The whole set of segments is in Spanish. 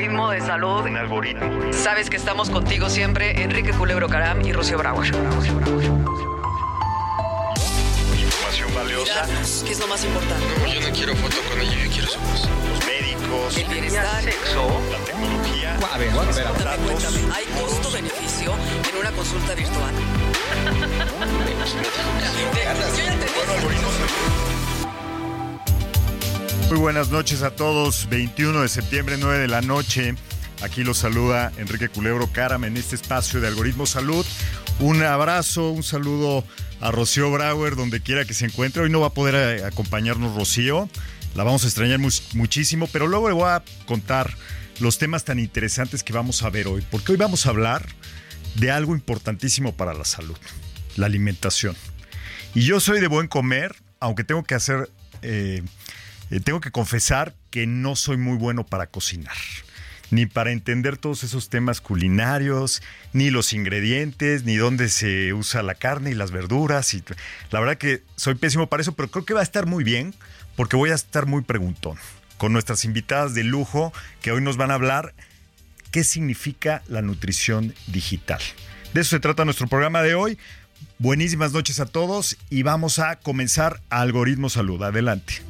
algoritmo de salud. Un algoritmo. Sabes que estamos contigo siempre, Enrique Culebro Caram y Rocío Brauer. Información valiosa. ¿Qué es lo más importante? No, yo no quiero foto con ella, yo quiero su voz. Los médicos. El bienestar. Sexo. La tecnología. A ver, espera. Datos. cuéntame, ¿hay costo-beneficio en una consulta virtual? Yo ya entendí. Muy buenas noches a todos. 21 de septiembre, 9 de la noche. Aquí los saluda Enrique Culebro Caram en este espacio de Algoritmo Salud. Un abrazo, un saludo a Rocío Brauer, donde quiera que se encuentre. Hoy no va a poder eh, acompañarnos Rocío. La vamos a extrañar muchísimo, pero luego le voy a contar los temas tan interesantes que vamos a ver hoy. Porque hoy vamos a hablar de algo importantísimo para la salud, la alimentación. Y yo soy de buen comer, aunque tengo que hacer, eh, eh, tengo que confesar que no soy muy bueno para cocinar, ni para entender todos esos temas culinarios, ni los ingredientes, ni dónde se usa la carne y las verduras. Y la verdad que soy pésimo para eso, pero creo que va a estar muy bien porque voy a estar muy preguntón con nuestras invitadas de lujo que hoy nos van a hablar qué significa la nutrición digital. De eso se trata nuestro programa de hoy. Buenísimas noches a todos y vamos a comenzar Algoritmo Salud. Adelante.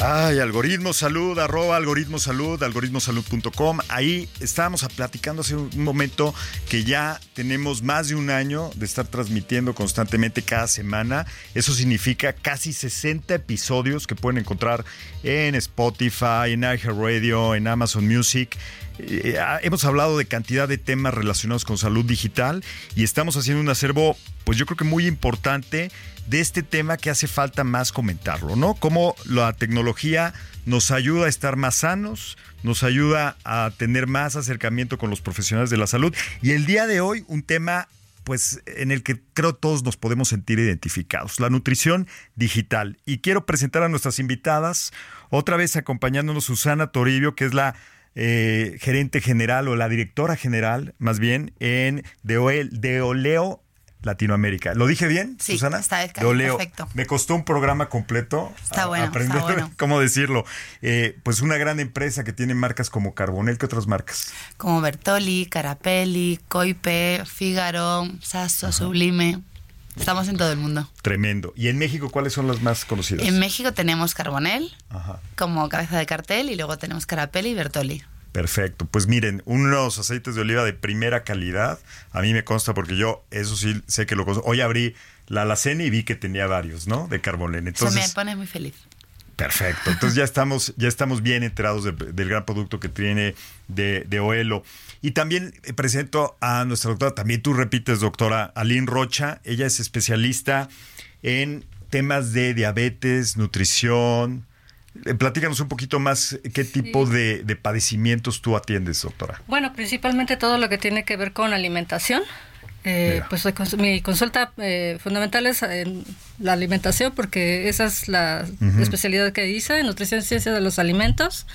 Ay, Algoritmo Salud, arroba Algoritmo Salud, algoritmosalud.com. Ahí estábamos platicando hace un momento que ya tenemos más de un año de estar transmitiendo constantemente cada semana. Eso significa casi 60 episodios que pueden encontrar en Spotify, en iHeartRadio, en Amazon Music. Eh, ah, hemos hablado de cantidad de temas relacionados con salud digital y estamos haciendo un acervo, pues yo creo que muy importante de este tema que hace falta más comentarlo, ¿no? Cómo la tecnología nos ayuda a estar más sanos, nos ayuda a tener más acercamiento con los profesionales de la salud y el día de hoy un tema pues en el que creo todos nos podemos sentir identificados, la nutrición digital. Y quiero presentar a nuestras invitadas, otra vez acompañándonos Susana Toribio, que es la eh, gerente general o la directora general, más bien, en Deol- Deoleo Latinoamérica. ¿Lo dije bien, Sí, Susana? está bien, Deoleo. perfecto. Me costó un programa completo. Está a- bueno, está aprender bueno. cómo decirlo. Eh, pues una gran empresa que tiene marcas como Carbonel, ¿qué otras marcas? Como Bertoli, Carapelli, Coipe, Fígaro, Sasso, Sublime. Estamos en todo el mundo. Tremendo. ¿Y en México cuáles son las más conocidas? En México tenemos Carbonel Ajá. como cabeza de cartel y luego tenemos Carapelli y Bertoli. Perfecto. Pues miren, unos aceites de oliva de primera calidad. A mí me consta porque yo, eso sí, sé que lo conozco. Hoy abrí la alacena y vi que tenía varios, ¿no? De carbonel. Se Entonces, me pone muy feliz. perfecto. Entonces ya estamos, ya estamos bien enterados de- del gran producto que tiene de, de Oelo. Y también eh, presento a nuestra doctora, también tú repites, doctora Aline Rocha. Ella es especialista en temas de diabetes, nutrición. Eh, Platícanos un poquito más qué tipo de, de padecimientos tú atiendes, doctora. Bueno, principalmente todo lo que tiene que ver con alimentación. Eh, pues mi consulta eh, fundamental es en la alimentación porque esa es la especialidad que hice, nutrición y ciencia de los alimentos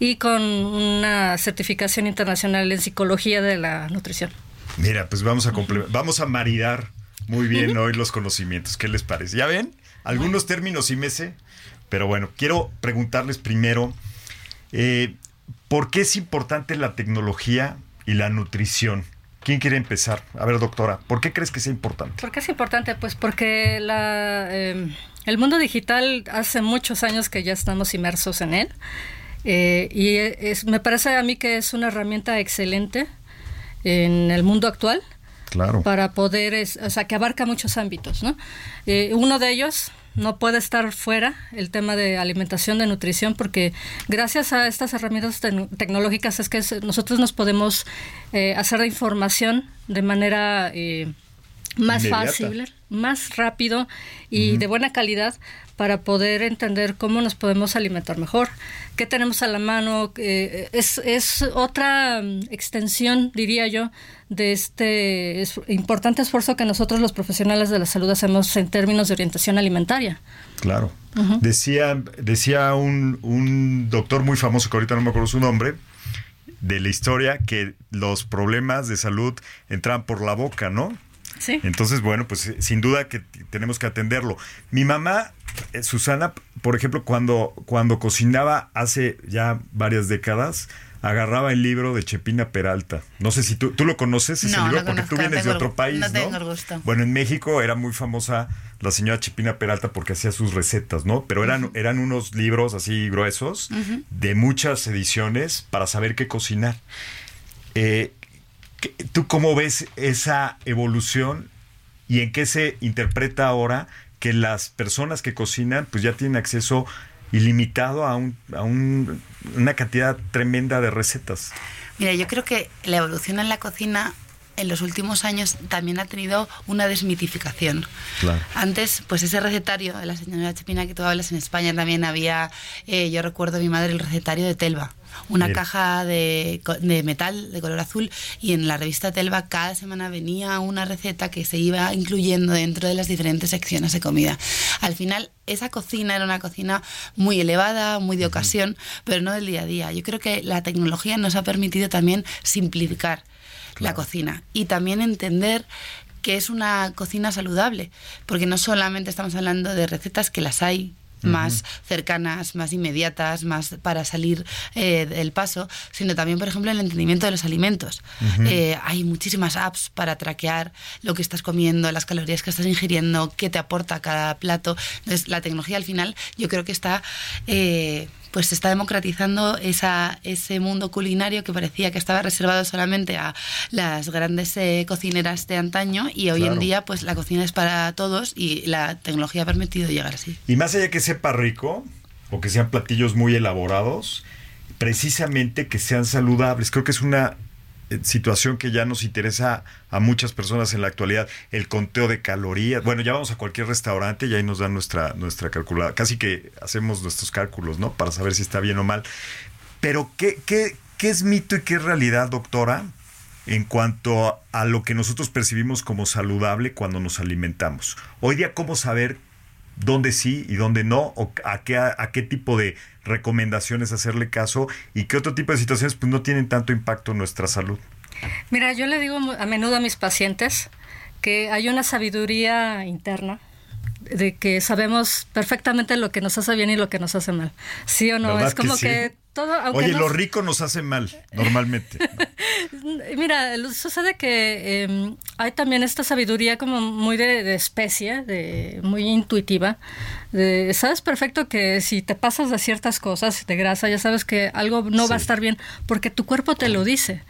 y con una certificación internacional en psicología de la nutrición. Mira, pues vamos a vamos a maridar muy bien hoy los conocimientos. ¿Qué les parece? ¿Ya ven? Algunos términos sí me sé, pero bueno, quiero preguntarles primero, eh, ¿por qué es importante la tecnología y la nutrición? ¿Quién quiere empezar? A ver, doctora, ¿por qué crees que sea importante? ¿Por qué es importante? Pues porque la, eh, el mundo digital hace muchos años que ya estamos inmersos en él. Eh, y es, me parece a mí que es una herramienta excelente en el mundo actual Claro. para poder, es- o sea, que abarca muchos ámbitos, ¿no? Eh, uno de ellos no puede estar fuera, el tema de alimentación, de nutrición, porque gracias a estas herramientas tec- tecnológicas es que nosotros nos podemos eh, hacer de información de manera... eh, más Inmediata. fácil, más rápido y de buena calidad para poder entender cómo nos podemos alimentar mejor, qué tenemos a la mano. eh, es, es otra mm, extensión, diría yo, de este es- importante esfuerzo que nosotros los profesionales de la salud hacemos en términos de orientación alimentaria. Claro. Decía, decía un, un doctor muy famoso, que ahorita no me acuerdo su nombre, de la historia, que los problemas de salud entran por la boca, ¿no? Sí. Entonces, bueno, pues eh, sin duda que tenemos que atenderlo. Mi mamá, eh, Susana, por ejemplo, cuando, cuando cocinaba hace ya varias décadas, agarraba el libro de Chepina Peralta. No sé si tú, tú lo conoces ese No, libro, no porque tú vienes de el- otro país, no ¿no? tengo el gusto. Bueno, en México era muy famosa la señora Chepina Peralta porque hacía sus recetas, ¿no? Pero eran, eran unos libros así gruesos, de muchas ediciones, para saber qué cocinar. Eh, ¿qué- ¿Tú cómo ves esa evolución y en qué se interpreta ahora que las personas que cocinan pues ya tienen acceso ilimitado a, un, a un- una cantidad tremenda de recetas? Mira, yo creo que la evolución en la cocina en los últimos años también ha tenido una desmitificación. Claro. Antes, pues ese recetario de la señora Chepina que tú hablas en España también había, eh, yo recuerdo a mi madre el recetario de Telva, una Bien. caja de, de metal de color azul y en la revista Telva cada semana venía una receta que se iba incluyendo dentro de las diferentes secciones de comida. Al final, esa cocina era una cocina muy elevada, muy de ocasión, pero no del día a día. Yo creo que la tecnología nos ha permitido también simplificar la cocina y también entender que es una cocina saludable, porque no solamente estamos hablando de recetas que las hay más cercanas, más inmediatas, más para salir eh, del paso, sino también, por ejemplo, el entendimiento de los alimentos. Eh, hay muchísimas apps para traquear lo que estás comiendo, las calorías que estás ingiriendo, qué te aporta cada plato. Entonces, la tecnología al final yo creo que está... eh, pues se está democratizando esa, ese mundo culinario que parecía que estaba reservado solamente a las grandes eh, cocineras de antaño y hoy Claro. en día pues la cocina es para todos y la tecnología ha permitido llegar así. Y más allá que sepa rico o que sean platillos muy elaborados, precisamente que sean saludables. Creo que es una situación que ya nos interesa a muchas personas en la actualidad, el conteo de calorías. Bueno, ya vamos a cualquier restaurante y ahí nos dan nuestra nuestra calculadora. Casi que hacemos nuestros cálculos, ¿no? Para saber si está bien o mal. Pero ¿qué, qué, qué es mito y qué es realidad, doctora? En cuanto a, a lo que nosotros percibimos como saludable cuando nos alimentamos. Hoy día, ¿cómo saber dónde sí y dónde no, o a qué, a, qué tipo de recomendaciones hacerle caso y qué otro tipo de situaciones pues no tienen tanto impacto en nuestra salud. Mira, yo le digo a menudo a mis pacientes que hay una sabiduría interna de que sabemos perfectamente lo que nos hace bien y lo que nos hace mal. ¿Sí o no? ¿Verdad Es como que que, sí? Todo... Oye, no- lo rico nos hace mal, normalmente. Mira, sucede que eh, hay también esta sabiduría como muy de, de especie, de, muy intuitiva. De, sabes perfecto que si te pasas de ciertas cosas, de grasa, ya sabes que algo no va a estar bien porque tu cuerpo te lo dice.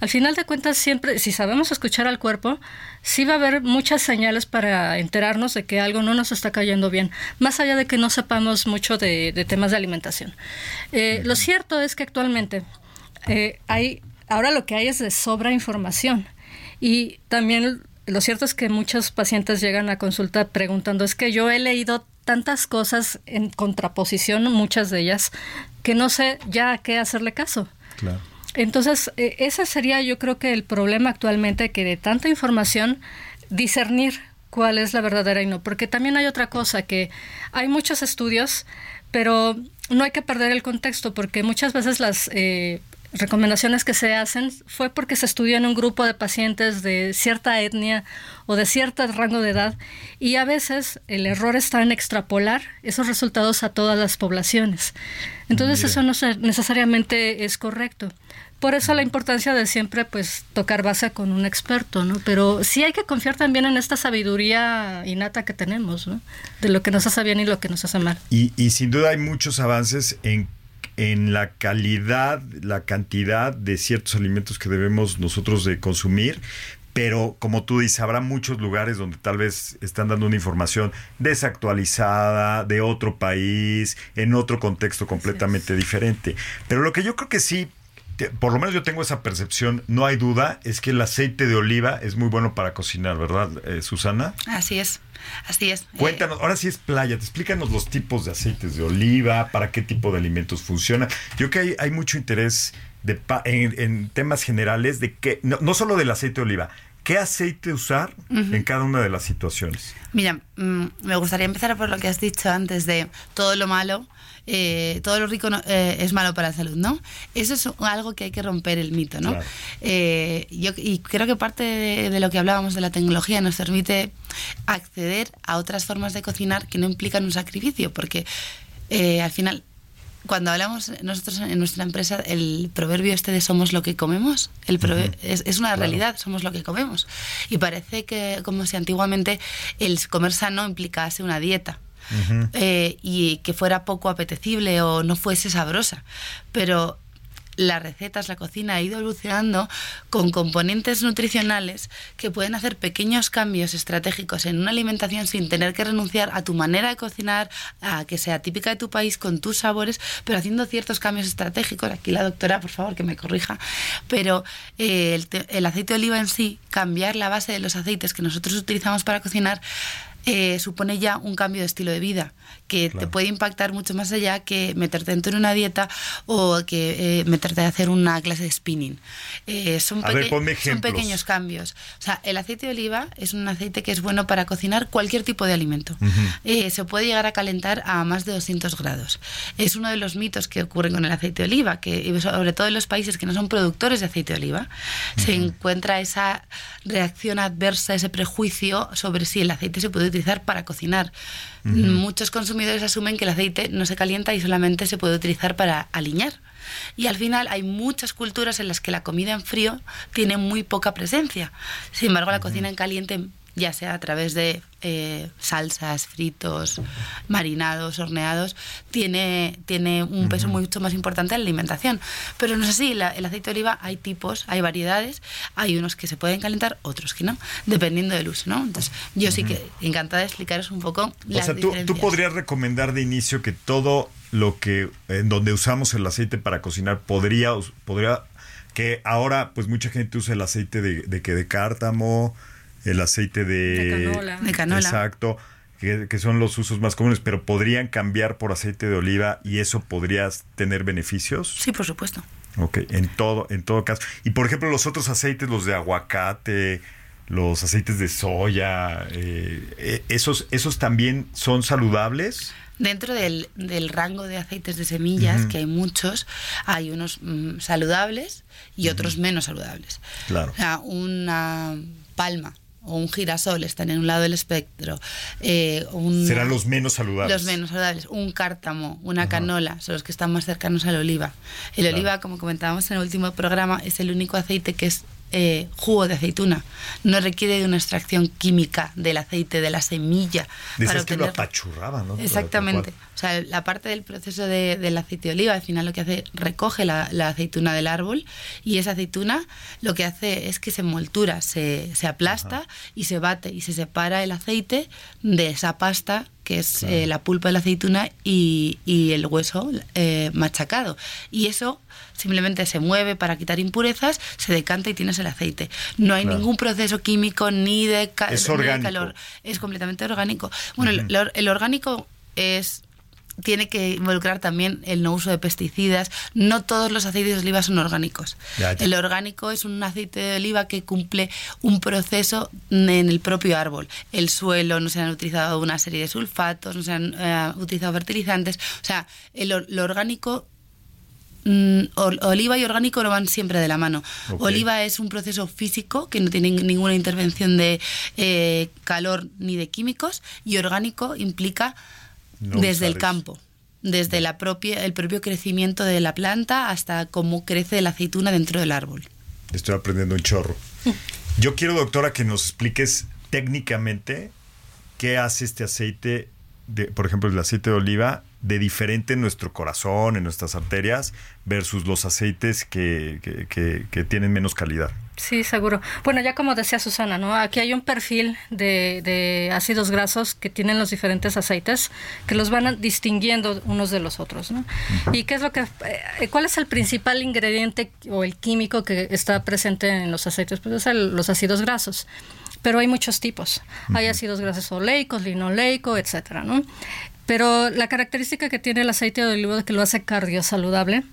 Al final de cuentas, siempre, si sabemos escuchar al cuerpo, sí va a haber muchas señales para enterarnos de que algo no nos está cayendo bien, más allá de que no sepamos mucho de, de temas de alimentación. Eh, cierto es que actualmente eh, hay, ahora lo que hay es de sobra información. Y también lo cierto es que muchos pacientes llegan a consulta preguntando, es que yo he leído tantas cosas en contraposición, muchas de ellas, que no sé ya a qué hacerle caso. Claro. Entonces, eh, ese sería yo creo que el problema actualmente, que de tanta información, discernir cuál es la verdadera y no. Porque también hay otra cosa, que hay muchos estudios, pero no hay que perder el contexto, porque muchas veces las eh, recomendaciones que se hacen fue porque se estudió en un grupo de pacientes de cierta etnia o de cierto rango de edad, y a veces el error está en extrapolar esos resultados a todas las poblaciones. Entonces, Mira. eso no se- necesariamente es correcto. Por eso la importancia de siempre pues tocar base con un experto, ¿no? Pero sí hay que confiar también en esta sabiduría innata que tenemos, ¿no? De lo que nos hace bien y lo que nos hace mal. Y, y sin duda hay muchos avances en, en la calidad, la cantidad de ciertos alimentos que debemos nosotros de consumir. Pero como tú dices, habrá muchos lugares donde tal vez están dando una información desactualizada, de otro país, en otro contexto completamente diferente. Pero lo que yo creo que sí te- por lo menos yo tengo esa percepción, no hay duda, es que el aceite de oliva es muy bueno para cocinar, ¿verdad, eh, Susana? Así es, así es. Eh, Cuéntanos, ahora sí es playa, te explícanos los tipos de aceites de oliva, para qué tipo de alimentos funciona. Yo creo que hay, hay mucho interés de en, en temas generales de que, no, no solo del aceite de oliva, qué aceite usar en cada una de las situaciones. Mira, mm, me gustaría empezar por lo que has dicho antes de todo lo malo, eh, todo lo rico no- eh, es malo para la salud, ¿no? Eso es algo que hay que romper el mito, ¿no? Claro. Eh, yo, y creo que parte de, de lo que hablábamos de la tecnología nos permite acceder a otras formas de cocinar que no implican un sacrificio, porque eh, al final cuando hablamos nosotros en nuestra empresa, el proverbio este de somos lo que comemos, el es, es una realidad, somos lo que comemos. Y parece que como si antiguamente el comer sano implicase una dieta. eh, y que fuera poco apetecible o no fuese sabrosa. Pero las recetas, la cocina ha ido evolucionando con componentes nutricionales que pueden hacer pequeños cambios estratégicos en una alimentación sin tener que renunciar a tu manera de cocinar, a que sea típica de tu país, con tus sabores, pero haciendo ciertos cambios estratégicos. Aquí la doctora, por favor, que me corrija. Pero eh, el, el aceite de oliva en sí, cambiar la base de los aceites que nosotros utilizamos para cocinar, eh, supone ya un cambio de estilo de vida que te puede impactar mucho más allá que meterte dentro de una dieta o que eh, meterte a hacer una clase de spinning. Eh, son, A ver, peque- ponme son pequeños cambios. O sea, el aceite de oliva es un aceite que es bueno para cocinar cualquier tipo de alimento. Eh, se puede llegar a calentar a más de 200 grados. Es uno de los mitos que ocurren con el aceite de oliva, que sobre todo en los países que no son productores de aceite de oliva, se encuentra esa reacción adversa, ese prejuicio sobre si el aceite se puede utilizar para cocinar. Muchos consumidores asumen que el aceite no se calienta y solamente se puede utilizar para aliñar. Y al final hay muchas culturas en las que la comida en frío tiene muy poca presencia. Sin embargo, la cocina en caliente, ya sea a través de eh, salsas, fritos, marinados, horneados, tiene, tiene un peso mucho más importante en la alimentación. Pero no es así, la- el aceite de oliva hay tipos, hay variedades, hay unos que se pueden calentar, otros que no, dependiendo del uso, ¿no? Entonces, yo sí que encantada de explicaros un poco O las sea, tú, tú podrías recomendar de inicio que todo lo que, en donde usamos el aceite para cocinar, podría, podría que ahora pues mucha gente usa el aceite de, de que de cártamo, el aceite de, De canola. De canola. Exacto. Que, que son los usos más comunes, pero podrían cambiar por aceite de oliva y eso podrías tener beneficios. Sí, por supuesto. Ok, en todo, en todo caso. Y por ejemplo, los otros aceites, los de aguacate, los aceites de soya, eh, eh, esos, esos también son saludables. Dentro del, del rango de aceites de semillas, que hay muchos, hay unos mm, saludables y otros menos saludables. Claro. O sea, una palma o un girasol están en un lado del espectro. eh, Serán los menos saludables. los menos saludables. Un cártamo, una canola, son los que están más cercanos al oliva. El Claro. oliva, como comentábamos en el último programa, es el único aceite que es eh, jugo de aceituna. No requiere de una extracción química del aceite, de la semilla. Decías que lo obtenerlo. apachurraba, ¿no? Exactamente. O sea, la parte del proceso de- del aceite de oliva, al final lo que hace, recoge la, la aceituna del árbol y esa aceituna lo que hace es que se envoltura, se, se aplasta y se bate y se separa el aceite de esa pasta que es eh, la pulpa de la aceituna y, y el hueso eh, machacado. Y eso simplemente se mueve para quitar impurezas, se decanta y tienes el aceite. No hay Claro. ningún proceso químico ni de, ca- Es ni de calor. Es completamente orgánico. Bueno, el orgánico es tiene que involucrar también el no uso de pesticidas. No todos los aceites de oliva son orgánicos. Ya, ya. El orgánico es un aceite de oliva que cumple un proceso en el propio árbol. El suelo, no se han utilizado una serie de sulfatos, no se han eh, utilizado fertilizantes. O sea, el, lo orgánico mm, ol- oliva y orgánico no van siempre de la mano. Oliva es un proceso físico que no tiene ninguna intervención de eh, calor ni de químicos y orgánico implica No desde el campo, desde la propia, el propio crecimiento de la planta hasta cómo crece la aceituna dentro del árbol. Estoy aprendiendo un chorro. Yo quiero, doctora, que nos expliques técnicamente qué hace este aceite de, por ejemplo, el aceite de oliva de diferente en nuestro corazón, en nuestras arterias, versus los aceites que, que, que- que tienen menos calidad? Sí, seguro. Bueno, ya como decía Susana, ¿no? Aquí hay un perfil de, de ácidos grasos que tienen los diferentes aceites que los van distinguiendo unos de los otros, ¿no? ¿Y qué es lo que, eh, cuál es el principal ingrediente o el químico que está presente en los aceites? Pues es el- los ácidos grasos. Pero hay muchos tipos. Hay ácidos grasos oleicos, linoleico, etcétera, ¿no? Pero la característica que tiene el aceite de oliva que lo hace cardiosaludable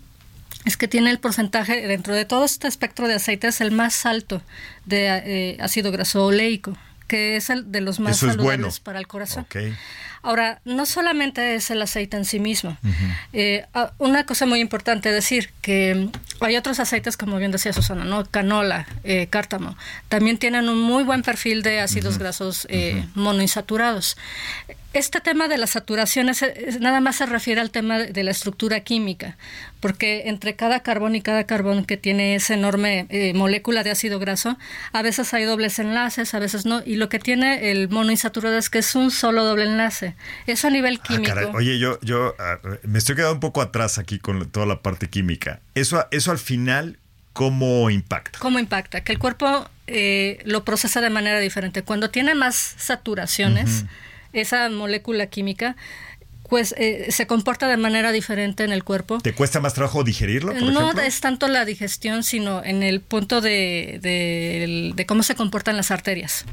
es que tiene el porcentaje dentro de todo este espectro de aceites el más alto de eh, ácido graso oleico, que es el de los más Eso saludables bueno. para el corazón. Ahora, no solamente es el aceite en sí mismo. Eh, una cosa muy importante decir que hay otros aceites, como bien decía Susana, ¿no? Canola, eh, cártamo, también tienen un muy buen perfil de ácidos grasos eh, monoinsaturados. Este tema de las saturaciones es- nada más se refiere al tema de la estructura química, porque entre cada carbón y cada carbón que tiene esa enorme eh, molécula de ácido graso, a veces hay dobles enlaces, a veces no, y lo que tiene el monoinsaturado es que es un solo doble enlace. Eso a nivel Ah, químico. Oye, yo, yo ah, me estoy quedando un poco atrás aquí con toda la parte química. Eso, eso al final, ¿cómo impacta? ¿Cómo impacta? Que el cuerpo eh, lo procesa de manera diferente. Cuando tiene más saturaciones, esa molécula química, pues eh, se comporta de manera diferente en el cuerpo. ¿Te cuesta más trabajo digerirlo, por no ejemplo? es tanto la digestión, sino en el punto de, de- de cómo se comportan las arterias.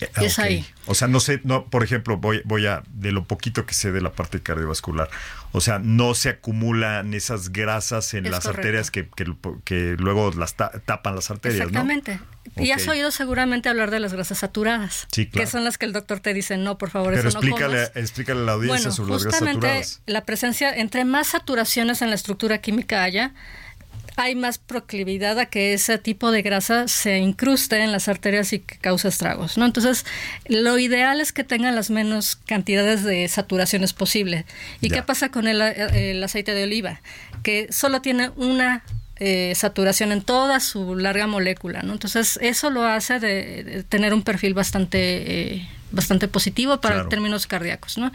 Eh, es ahí. O sea, no sé, no, por ejemplo, voy, voy a, de lo poquito que sé de la parte cardiovascular, o sea, no se acumulan esas grasas en Es las correcto. arterias que, que, que luego las ta- tapan las arterias, Exactamente. Y has oído seguramente hablar de las grasas saturadas, Sí, claro. que son las que el doctor te dice, no, por favor, ¿no? Pero eso explícale, no comas. explícale a la audiencia Bueno, sobre las grasas justamente saturadas. la presencia, entre más saturaciones en la estructura química haya, hay más proclividad a que ese tipo de grasa se incruste en las arterias y que cause estragos, ¿no? Entonces, lo ideal es que tengan las menos cantidades de saturaciones posible. ¿Y Ya. qué pasa con el, el aceite de oliva? Que solo tiene una eh, saturación en toda su larga molécula, ¿no? Entonces, eso lo hace de, de tener un perfil bastante... eh, bastante positivo para Claro. términos cardíacos, ¿no?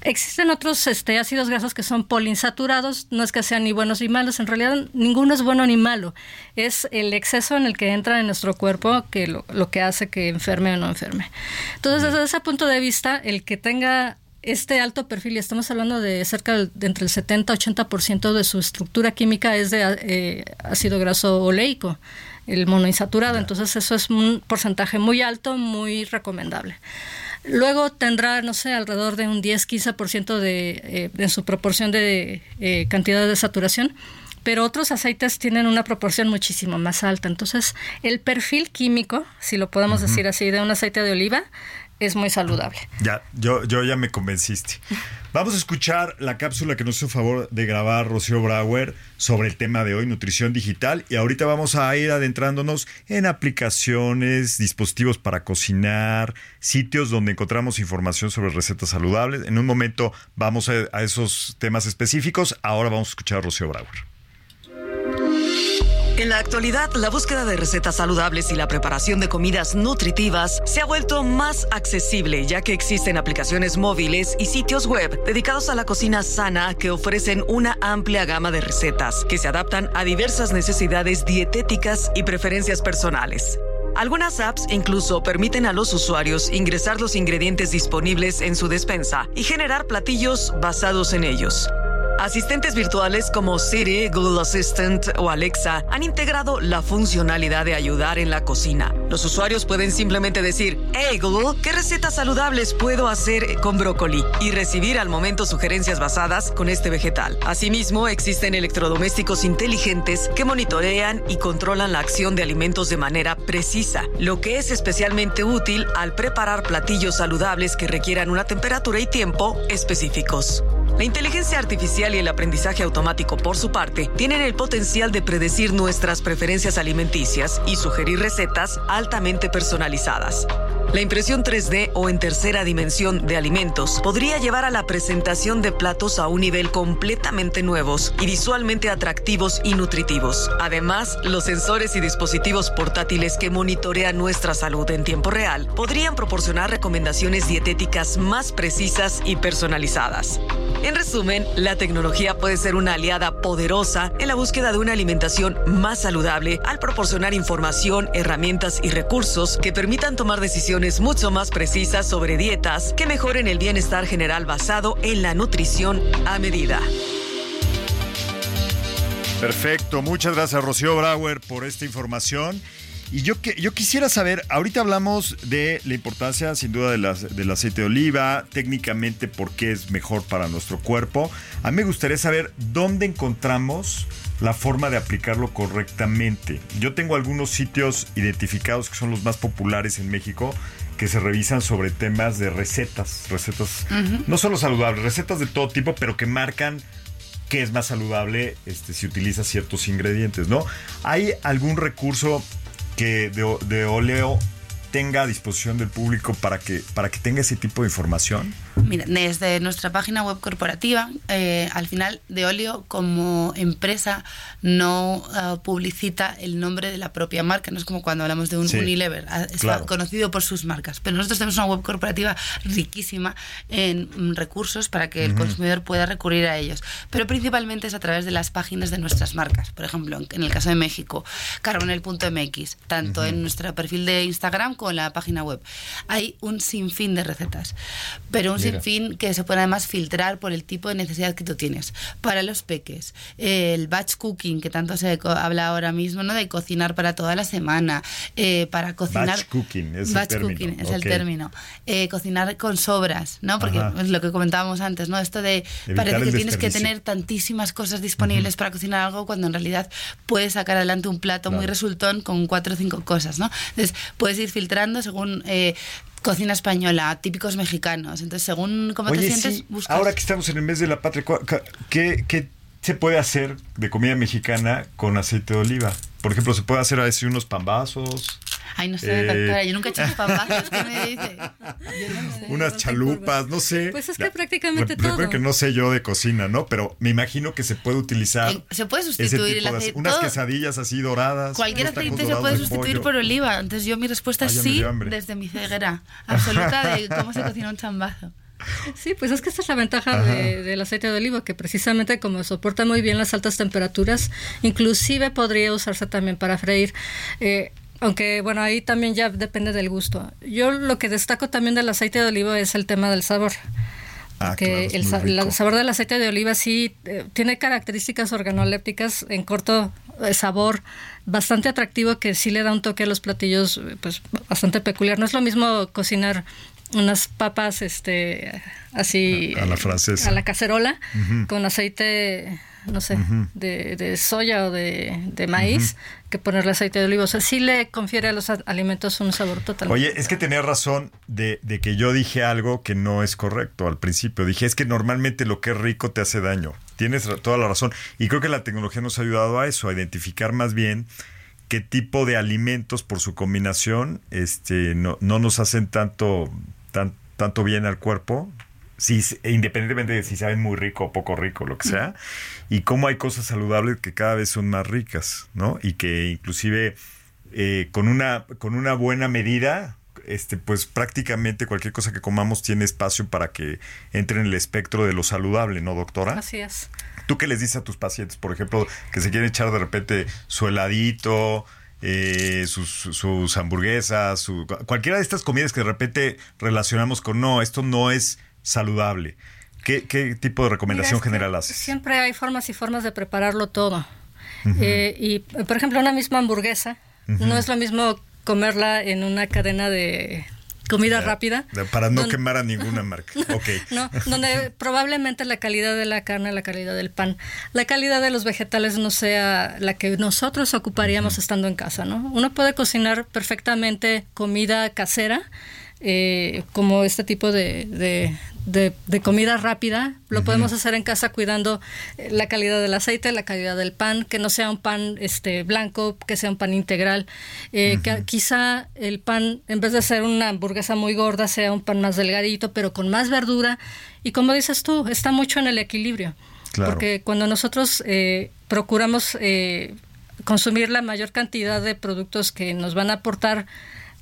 Existen otros este, ácidos grasos que son poliinsaturados, no es que sean ni buenos ni malos, en realidad ninguno es bueno ni malo, es el exceso en el que entra en nuestro cuerpo que lo, lo que hace que enferme o no enferme. Entonces, desde ese punto de vista, el que tenga este alto perfil, y estamos hablando de cerca de entre el 70-80% de su estructura química es de eh, ácido graso oleico, el monoinsaturado, entonces eso es un porcentaje muy alto, muy recomendable. Luego tendrá, no sé, alrededor de un 10-15% de, eh, en su proporción de eh, cantidad de saturación, pero otros aceites tienen una proporción muchísimo más alta. Entonces, el perfil químico, si lo podemos decir así, de un aceite de oliva es muy saludable. Ya, yo, yo ya me convenciste. Vamos a escuchar la cápsula que nos hizo favor de grabar Rocío Brauer sobre el tema de hoy, nutrición digital. Y ahorita vamos a ir adentrándonos en aplicaciones, dispositivos para cocinar, sitios donde encontramos información sobre recetas saludables. En un momento vamos a, a esos temas específicos. Ahora vamos a escuchar a Rocío Brauer. En la actualidad, la búsqueda de recetas saludables y la preparación de comidas nutritivas se ha vuelto más accesible, ya que existen aplicaciones móviles y sitios web dedicados a la cocina sana que ofrecen una amplia gama de recetas que se adaptan a diversas necesidades dietéticas y preferencias personales. Algunas apps incluso permiten a los usuarios ingresar los ingredientes disponibles en su despensa y generar platillos basados en ellos. Asistentes virtuales como Siri, Google Assistant o Alexa han integrado la funcionalidad de ayudar en la cocina. Los usuarios pueden simplemente decir, hey Google, ¿qué recetas saludables puedo hacer con brócoli? Y recibir al momento sugerencias basadas con este vegetal. Asimismo, existen electrodomésticos inteligentes que monitorean y controlan la acción de alimentos de manera precisa, lo que es especialmente útil al preparar platillos saludables que requieran una temperatura y tiempo específicos. La inteligencia artificial y el aprendizaje automático, por su parte, tienen el potencial de predecir nuestras preferencias alimenticias y sugerir recetas altamente personalizadas. La impresión 3D o en tercera dimensión de alimentos podría llevar a la presentación de platos a un nivel completamente nuevos y visualmente atractivos y nutritivos. Además, los sensores y dispositivos portátiles que monitorean nuestra salud en tiempo real podrían proporcionar recomendaciones dietéticas más precisas y personalizadas. En resumen, la tecnología puede ser una aliada poderosa en la búsqueda de una alimentación más saludable al proporcionar información, herramientas y recursos que permitan tomar decisiones mucho más precisas sobre dietas que mejoren el bienestar general basado en la nutrición a medida. Perfecto, muchas gracias Rocío Brauer por esta información. Y yo, que, yo quisiera saber, ahorita hablamos de la importancia sin duda de las, del aceite de oliva, técnicamente por qué es mejor para nuestro cuerpo. A mí me gustaría saber dónde encontramos la forma de aplicarlo correctamente. Yo tengo algunos sitios identificados que son los más populares en México que se revisan sobre temas de recetas, recetas no solo saludables, recetas de todo tipo, pero que marcan qué es más saludable este, si utiliza ciertos ingredientes, ¿no? ¿Hay algún recurso que de, de óleo tenga a disposición del público para que, para que tenga ese tipo de información? Mira, desde nuestra página web corporativa, eh, al final de Olio como empresa no uh, publicita el nombre de la propia marca, no es como cuando hablamos de un Sí, Unilever, ah, está claro. conocido por sus marcas, pero nosotros tenemos una web corporativa riquísima en mm, recursos para que el consumidor pueda recurrir a ellos, pero principalmente es a través de las páginas de nuestras marcas, por ejemplo, en, en el caso de México, carbonel.mx, tanto en nuestro perfil de Instagram como en la página web. Hay un sinfín de recetas, pero un Mira. sinfín que se puede además filtrar por el tipo de necesidad que tú tienes. Para los peques, el batch cooking, que tanto se habla ahora mismo, ¿no? De cocinar para toda la semana, eh, para cocinar... Batch cooking es el Batch término, cooking es el término. Eh, cocinar con sobras, ¿no? Porque Ajá. es lo que comentábamos antes, ¿no? Esto de Evitar parece el que tienes que tener tantísimas cosas disponibles para cocinar algo cuando en realidad puedes sacar adelante un plato muy resultón con cuatro o cinco cosas, ¿no? Entonces puedes ir filtrando según eh, cocina española, típicos mexicanos. Entonces según cómo te sientes, sí, buscas. ahora que estamos en el mes de la patria, ¿cu- cu- ¿qué, qué se puede hacer de comida mexicana con aceite de oliva? Por ejemplo, se puede hacer así unos pambazos, Ay, no sé, eh, doctora, yo nunca he hecho pambazos, ¿qué me dice? Yo no sé. unas chalupas, no sé. Pues es que Ya, prácticamente re- recuerden todo. que no sé yo de cocina, ¿no? Pero me imagino que se puede utilizar. Eh, se puede sustituir de- aceite. Unas todo- quesadillas así doradas. Cualquier aceite se puede de sustituir pollo. por oliva. Entonces yo mi respuesta Ay, es sí desde mi ceguera absoluta de cómo se cocina un chambazo. Sí, pues es que esta es la ventaja de- del aceite de oliva, que precisamente como soporta muy bien las altas temperaturas, inclusive podría usarse también para freír. Eh, aunque bueno, ahí también ya depende del gusto. Yo lo que destaco también del aceite de oliva es el tema del sabor. Ah, que claro, el, sabor del aceite de oliva sí eh, tiene características organolépticas en corto eh, sabor bastante atractivo que sí le da un toque a los platillos eh, pues bastante peculiar. No es lo mismo cocinar unas papas este así A- a la francesa. a la cacerola con aceite no sé de, de soya o de, de maíz que ponerle aceite de oliva o sea sí le confiere a los alimentos un sabor totalmente Oye, es que tenía razón de, de que yo dije algo que no es correcto al principio. Dije, es que normalmente lo que es rico te hace daño. Tienes toda la razón. Y creo que la tecnología nos ha ayudado a eso, a identificar más bien qué tipo de alimentos por su combinación este, no, no nos hacen tanto, tan, tanto bien al cuerpo. Si, independientemente de si saben muy rico o poco rico, lo que sea, y cómo hay cosas saludables que cada vez son más ricas, ¿no? Y que inclusive eh, con, una, con una buena medida, este, pues prácticamente cualquier cosa que comamos tiene espacio para que entre en el espectro de lo saludable, ¿no, doctora? así es ¿Tú qué les dices a tus pacientes, por ejemplo, que se quieren echar de repente su heladito, eh, sus, sus hamburguesas, su- cualquiera de estas comidas que de repente relacionamos con, no, esto no es saludable? ¿Qué, qué tipo de recomendación Mira, general haces? Siempre hay formas y formas de prepararlo todo. Eh, y, por ejemplo, una misma hamburguesa, no es lo mismo comerla en una cadena de comida rápida. Para no donde- quemar a ninguna marca. Ok. No, donde probablemente la calidad de la carne, la calidad del pan, la calidad de los vegetales no sea la que nosotros ocuparíamos estando en casa, ¿no? Uno puede cocinar perfectamente comida casera, eh, como este tipo de, de- de, comida rápida, lo podemos hacer en casa cuidando eh, la calidad del aceite, la calidad del pan, que no sea un pan este blanco, que sea un pan integral, eh, que quizá el pan, en vez de ser una hamburguesa muy gorda, sea un pan más delgadito, pero con más verdura. Y como dices tú, está mucho en el equilibrio. Porque cuando nosotros eh, procuramos consumir la mayor cantidad de productos que nos van a aportar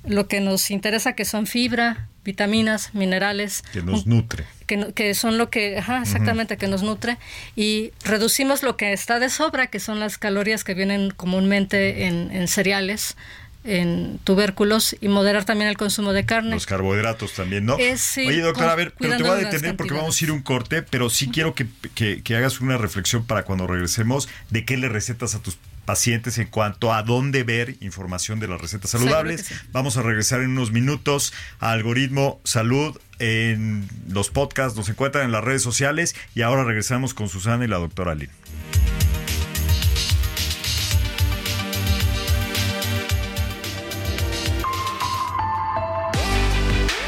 lo que nos interesa, que son fibra, vitaminas, minerales. Que nos nutre. Que, que son lo que, ajá, exactamente, que nos nutre. Y reducimos lo que está de sobra, que son las calorías que vienen comúnmente en, en cereales, en tubérculos y moderar también el consumo de carne. Los carbohidratos también, ¿no? Oye, doctora, a ver, pero te voy a detener porque vamos a ir un corte, pero sí quiero que, que, que, hagas una reflexión para cuando regresemos de qué le recetas a tus pacientes en cuanto a dónde ver información de las recetas saludables. Vamos a regresar en unos minutos a Algoritmo Salud en los podcasts, nos encuentran en las redes sociales y ahora regresamos con Susana y la doctora Lynn.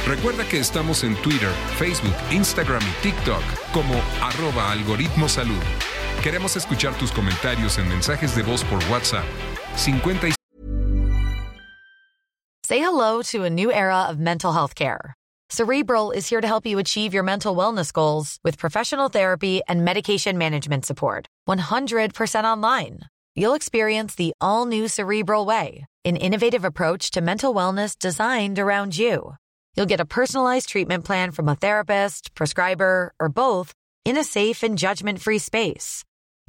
Recuerda que estamos en Twitter, Facebook, Instagram y TikTok como arroba algoritmo salud. Queremos escuchar tus comentarios en mensajes de voz por WhatsApp 50 Say hello to a new era of mental health care. Cerebral is here to help you achieve your mental wellness goals with professional therapy and medication management support. 100% online. You'll experience the all new Cerebral Way, an innovative approach to mental wellness designed around you. You'll get a personalized treatment plan from a therapist, prescriber, or both in a safe and judgment free space.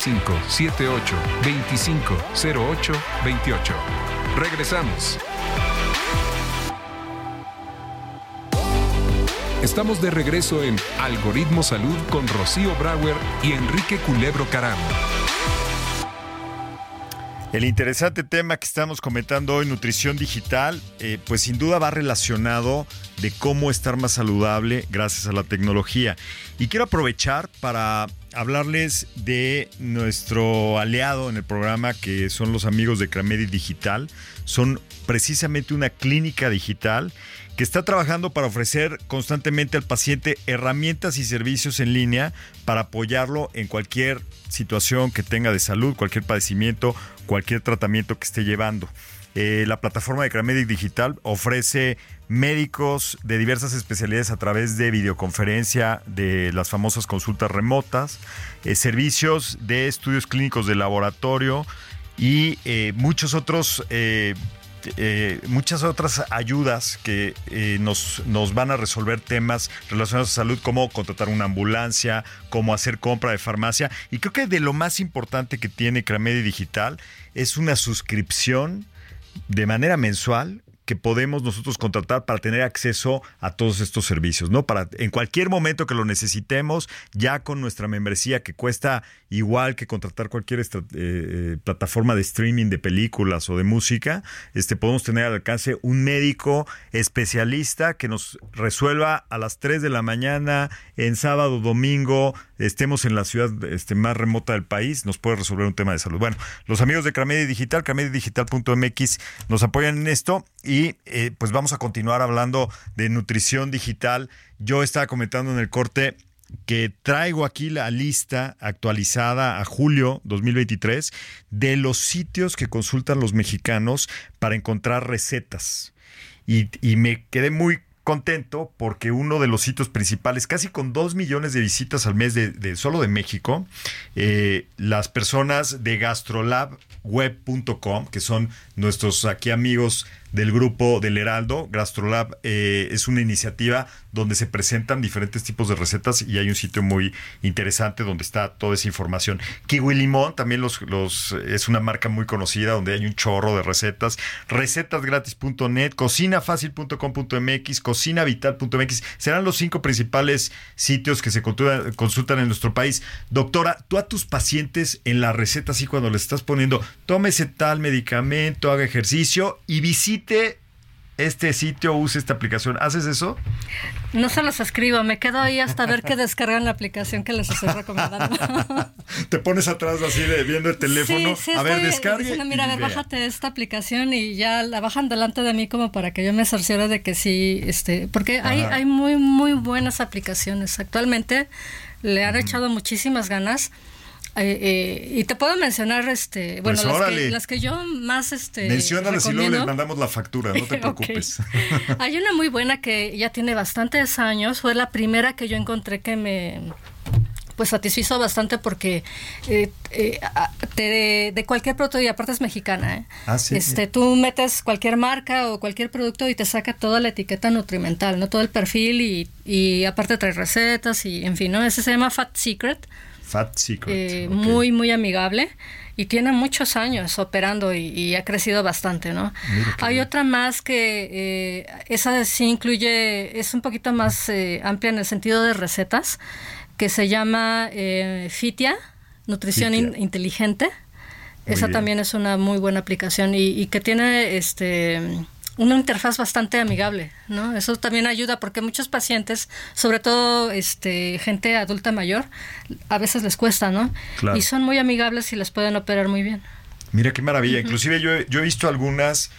578 2508 28. Regresamos. Estamos de regreso en Algoritmo Salud con Rocío Brauer y Enrique Culebro Caram. El interesante tema que estamos comentando hoy, nutrición digital, eh, pues sin duda va relacionado de cómo estar más saludable gracias a la tecnología. Y quiero aprovechar para hablarles de nuestro aliado en el programa, que son los amigos de Cramedi Digital. Son precisamente una clínica digital que está trabajando para ofrecer constantemente al paciente herramientas y servicios en línea para apoyarlo en cualquier situación que tenga de salud, cualquier padecimiento, cualquier tratamiento que esté llevando. Eh, la plataforma de Cramedic Digital ofrece médicos de diversas especialidades a través de videoconferencia, de las famosas consultas remotas, eh, servicios de estudios clínicos de laboratorio y eh, muchos otros eh, muchas otras ayudas que eh, nos, nos van a resolver temas relacionados a salud, como contratar una ambulancia, como hacer compra de farmacia. Y creo que de lo más importante que tiene Cramedi Digital es una suscripción de manera mensual que podemos nosotros contratar para tener acceso a todos estos servicios, ¿no? Para en cualquier momento que lo necesitemos, ya con nuestra membresía que cuesta igual que contratar cualquier eh, eh, plataforma de streaming de películas o de música, este podemos tener al alcance un médico especialista que nos resuelva a las 3 de la mañana en sábado, domingo, estemos en la ciudad este, más remota del país, nos puede resolver un tema de salud. Bueno, los amigos de Cramedia Digital, cramedidigital.mx nos apoyan en esto y eh, pues vamos a continuar hablando de nutrición digital. Yo estaba comentando en el corte que traigo aquí la lista actualizada a julio 2023 de los sitios que consultan los mexicanos para encontrar recetas. Y, y me quedé muy contento porque uno de los sitios principales, casi con dos millones de visitas al mes de, solo de México, eh, las personas de gastrolabweb.com, que son nuestros aquí amigos del grupo del Heraldo. Gastrolab eh, es una iniciativa donde se presentan diferentes tipos de recetas y hay un sitio muy interesante donde está toda esa información. Kiwi Limón también los, los es una marca muy conocida donde hay un chorro de recetas. Recetasgratis.net, cocinafacil.com.mx, cocinavital.mx. Serán los cinco principales sitios que se consultan en nuestro país. Doctora, tú a tus pacientes en la receta, así cuando les estás poniendo, tómese tal medicamento, haga ejercicio y visite este sitio, use esta aplicación. ¿Haces eso? No se los escribo, me quedo ahí hasta ver que descargan la aplicación que les estoy recomendando. Te pones atrás así de viendo el teléfono, a ver, descargue. mira, a ver, bájate esta aplicación y ya la bajan delante de mí como para que yo me cerciore de que sí, este, porque hay, hay muy, muy buenas aplicaciones. Actualmente le han echado muchísimas ganas. Eh, eh, y te puedo mencionar, este, bueno, pues las, que, las, que, yo más, este, Menciónalas y luego les mandamos la factura, no te preocupes. Hay una muy buena que ya tiene bastantes años, fue la primera que yo encontré que me, pues satisfizo bastante porque eh, de, cualquier producto y aparte es mexicana ah, sí, este tú metes cualquier marca o cualquier producto y te saca toda la etiqueta nutrimental no todo el perfil y, y aparte trae recetas y en fin no ese se llama Fat Secret Fat Secret. Eh, muy, muy amigable y tiene muchos años operando y, ha crecido bastante, ¿no? Hay otra más que eh, esa sí incluye, es un poquito más eh, amplia en el sentido de recetas, que se llama Fitia, Nutrición Inteligente. esa también es una muy buena aplicación y, y que tiene este una interfaz bastante amigable, ¿no? Eso también ayuda porque muchos pacientes, sobre todo este gente adulta mayor, a veces les cuesta, ¿no? Y son muy amigables y les pueden operar muy bien. Mira qué maravilla. Inclusive yo, yo he visto algunas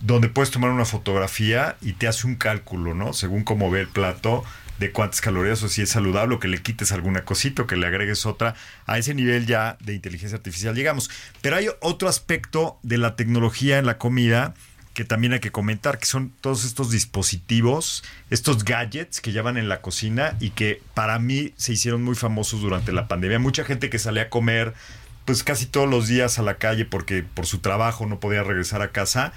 donde puedes tomar una fotografía y te hace un cálculo, ¿no? Según cómo ve el plato, de cuántas calorías o si es saludable o que le quites alguna cosita o que le agregues otra. A ese nivel ya de inteligencia artificial llegamos. Pero hay otro aspecto de la tecnología en la comida que también hay que comentar, que son todos estos dispositivos, estos gadgets que llevan en la cocina y que para mí se hicieron muy famosos durante la pandemia. Mucha gente que salía a comer pues casi todos los días a la calle porque por su trabajo no podía regresar a casa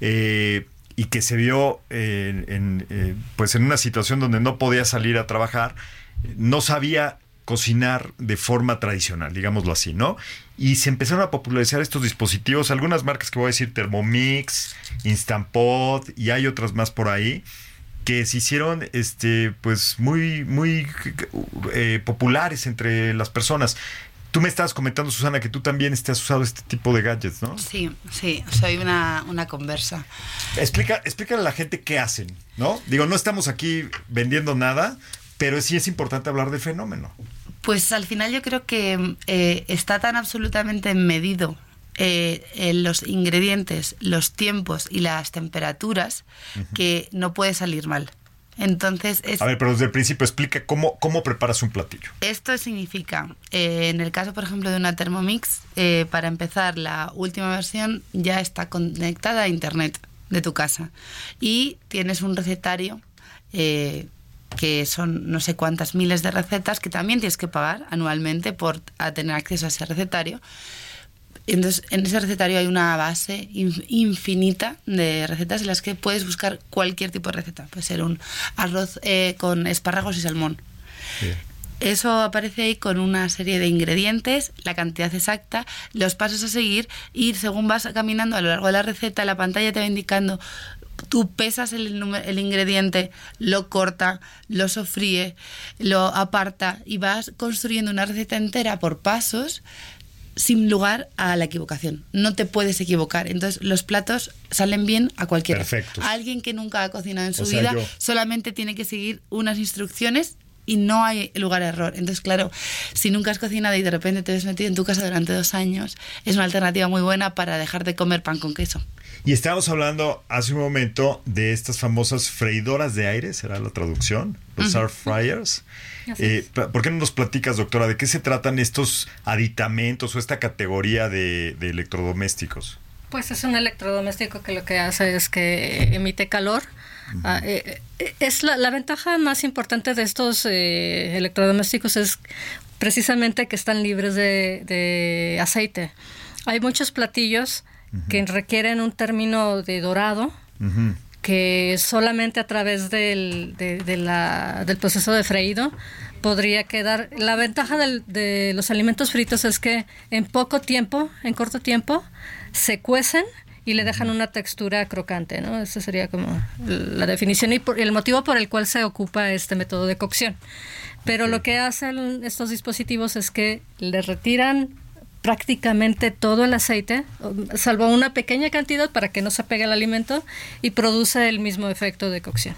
eh, y que se vio en, eh, pues en una situación donde no podía salir a trabajar, no sabía cocinar de forma tradicional, digámoslo así, ¿no? Y se empezaron a popularizar estos dispositivos, algunas marcas que voy a decir, Thermomix, Instant Pot, y hay otras más por ahí, que se hicieron este, pues muy, muy eh, populares entre las personas. Tú me estabas comentando, Susana, que tú también te has usado este tipo de gadgets, ¿no? Sí, sí, soy una, una conversa. Explica, explícale a la gente qué hacen, ¿no? Digo, no estamos aquí vendiendo nada, pero sí es importante hablar del fenómeno. Pues al final yo creo que eh, está tan absolutamente medido eh, en los ingredientes, los tiempos y las temperaturas que no puede salir mal. Entonces A ver, pero desde el principio explica cómo, cómo preparas un platillo. Esto significa, eh, en el caso, por ejemplo, de una Thermomix, para empezar, la última versión ya está conectada a Internet de tu casa y tienes un recetario que son no sé cuántas miles de recetas que también tienes que pagar anualmente por tener acceso a ese recetario. Entonces, en ese recetario hay una base infinita de recetas en las que puedes buscar cualquier tipo de receta. Puede ser un arroz eh, con espárragos y salmón. Eso aparece ahí con una serie de ingredientes, la cantidad exacta, los pasos a seguir y según vas caminando a lo largo de la receta, la pantalla te va indicando tú pesas el, el, ingrediente, lo corta, lo sofríe, lo aparta y vas construyendo una receta entera por pasos sin lugar a la equivocación. No te puedes equivocar. Entonces, los platos salen bien a cualquiera. Alguien que nunca ha cocinado en su vida solamente tiene que seguir unas instrucciones y no hay lugar a error. Entonces, claro, si nunca has cocinado y de repente te ves metido en tu casa durante dos años, es una alternativa muy buena para dejar de comer pan con queso. Y estábamos hablando hace un momento de estas famosas freidoras de aire, será la traducción, los air fryers. Eh, ¿Por qué no nos platicas, doctora, de qué se tratan estos aditamentos o esta categoría de, electrodomésticos? Pues es un electrodoméstico que lo que hace es que emite calor. Ah, eh, eh, es la, la, ventaja más importante de estos electrodomésticos es precisamente que están libres de, de aceite. Hay muchos platillos que requieren un término de dorado que solamente a través del, de, la, del proceso de freído podría quedar. La ventaja de los alimentos fritos es que en poco tiempo, en corto tiempo, se cuecen y le dejan una textura crocante, ¿no? Esa sería como la definición y el motivo por el cual se ocupa este método de cocción. Pero lo que hacen estos dispositivos es que le retiran prácticamente todo el aceite, salvo una pequeña cantidad para que no se pegue el alimento y produce el mismo efecto de cocción.